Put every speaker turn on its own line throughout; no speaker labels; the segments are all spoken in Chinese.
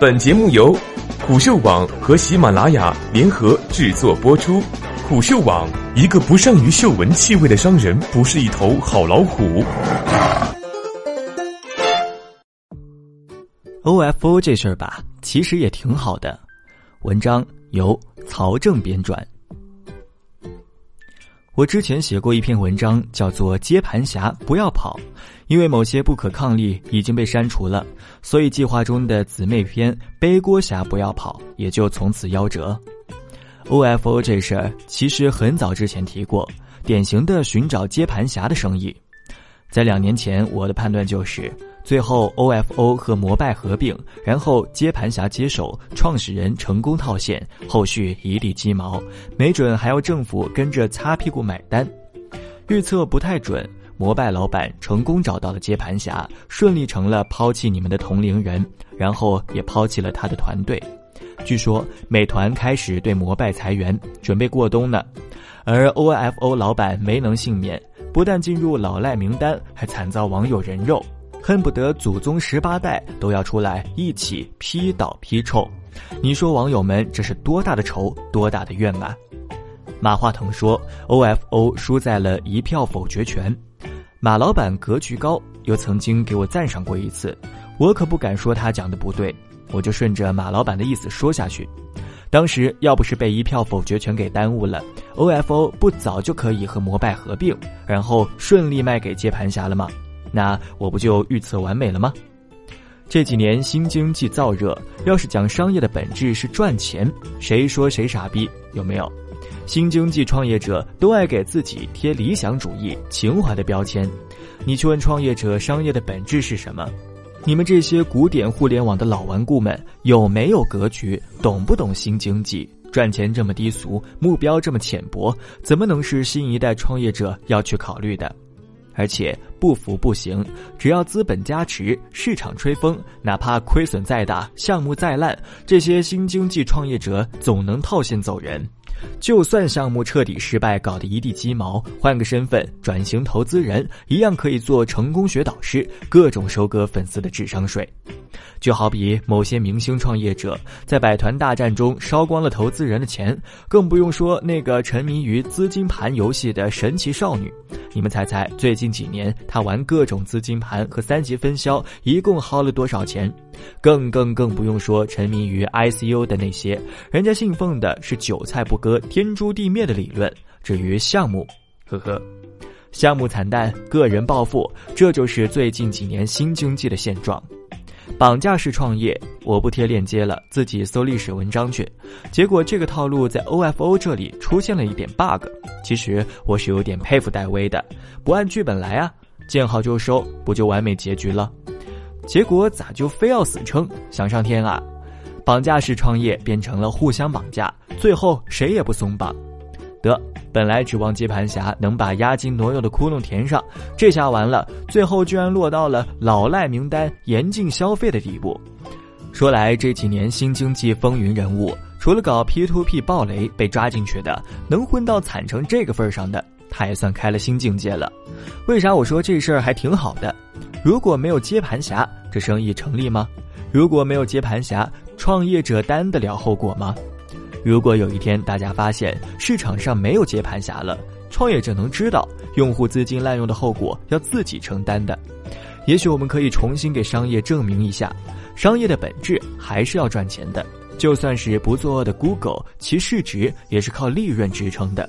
本节目由虎嗅网和喜马拉雅联合制作播出。虎嗅网：一个不善于嗅闻气味的商人，不是一头好老虎。
OFO 这事儿吧，其实也挺好的。文章由曹正编撰。我之前写过一篇文章，叫做《接盘侠不要跑》，因为某些不可抗力已经被删除了，所以计划中的姊妹篇《背锅侠不要跑》也就从此夭折。OFO 这事儿其实很早之前提过，典型的寻找接盘侠的生意。在两年前，我的判断就是。最后，OFO 和摩拜合并，然后接盘侠接手，创始人成功套现，后续一地鸡毛，没准还要政府跟着擦屁股买单。预测不太准，摩拜老板成功找到了接盘侠，顺利成了抛弃你们的同龄人，然后也抛弃了他的团队。据说美团开始对摩拜裁员，准备过冬呢，而 OFO 老板没能幸免，不但进入老赖名单，还惨遭网友人肉。恨不得祖宗十八代都要出来一起批倒批臭，你说网友们这是多大的仇，多大的怨啊？马化腾说，OFO 输在了一票否决权。马老板格局高，又曾经给我赞赏过一次，我可不敢说他讲的不对，我就顺着马老板的意思说下去。当时要不是被一票否决权给耽误了，OFO 不早就可以和摩拜合并，然后顺利卖给接盘侠了吗？那我不就预测完美了吗？这几年新经济燥热，要是讲商业的本质是赚钱，谁说谁傻逼？有没有？新经济创业者都爱给自己贴理想主义、情怀的标签。你去问创业者，商业的本质是什么？你们这些古典互联网的老顽固们，有没有格局？懂不懂新经济？赚钱这么低俗，目标这么浅薄，怎么能是新一代创业者要去考虑的？而且不服不行，只要资本加持，市场吹风，哪怕亏损再大，项目再烂，这些新经济创业者总能套现走人。就算项目彻底失败，搞得一地鸡毛，换个身份转型投资人，一样可以做成功学导师，各种收割粉丝的智商税。就好比某些明星创业者在百团大战中烧光了投资人的钱，更不用说那个沉迷于资金盘游戏的神奇少女。你们猜猜，最近几年他玩各种资金盘和三级分销，一共薅了多少钱？更更更不用说沉迷于 ICU 的那些，人家信奉的是韭菜不割天诛地灭的理论。至于项目，呵呵，项目惨淡，个人暴富，这就是最近几年新经济的现状。绑架式创业，我不贴链接了，自己搜历史文章去。结果这个套路在 OFO 这里出现了一点 bug。其实我是有点佩服戴威的，不按剧本来啊，见好就收，不就完美结局了？结果咋就非要死撑，想上天啊？绑架式创业变成了互相绑架，最后谁也不松绑。得，本来指望接盘侠能把押金挪用的窟窿填上，这下完了，最后居然落到了老赖名单严禁消费的地步。说来这几年新经济风云人物，除了搞 P to P 暴雷被抓进去的，能混到惨成这个份上的，他也算开了新境界了。为啥我说这事儿还挺好的？如果没有接盘侠，这生意成立吗？如果没有接盘侠，创业者担得了后果吗？如果有一天大家发现市场上没有接盘侠了，创业者能知道用户资金滥用的后果要自己承担的。也许我们可以重新给商业证明一下，商业的本质还是要赚钱的。就算是不作恶的 Google，其市值也是靠利润支撑的。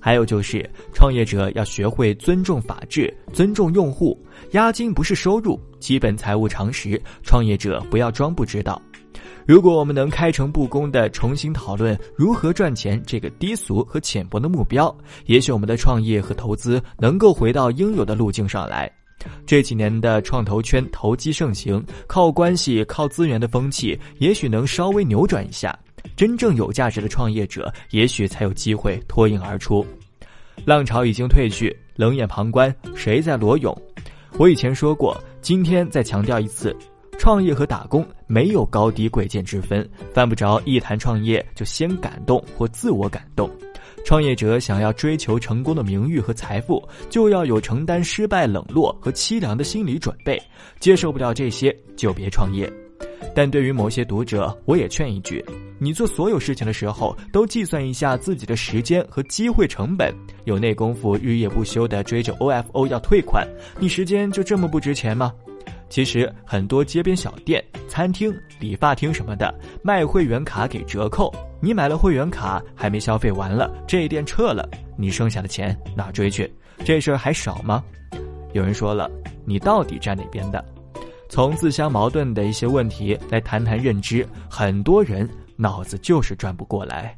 还有就是，创业者要学会尊重法治，尊重用户。押金不是收入，基本财务常识，创业者不要装不知道。如果我们能开诚布公地重新讨论如何赚钱这个低俗和浅薄的目标，也许我们的创业和投资能够回到应有的路径上来。这几年的创投圈投机盛行，靠关系、靠资源的风气，也许能稍微扭转一下。真正有价值的创业者，也许才有机会脱颖而出。浪潮已经退去，冷眼旁观，谁在裸泳？我以前说过，今天再强调一次。创业和打工没有高低贵贱之分，犯不着一谈创业就先感动或自我感动。创业者想要追求成功的名誉和财富，就要有承担失败、冷落和凄凉的心理准备。接受不了这些，就别创业。但对于某些读者，我也劝一句：你做所有事情的时候，都计算一下自己的时间和机会成本。有那功夫日夜不休地追着 OFO 要退款，你时间就这么不值钱吗？其实很多街边小店、餐厅、理发厅什么的卖会员卡给折扣，你买了会员卡还没消费完了，这店撤了，你剩下的钱哪追去？这事儿还少吗？有人说了，你到底站哪边的？从自相矛盾的一些问题来谈谈认知，很多人脑子就是转不过来。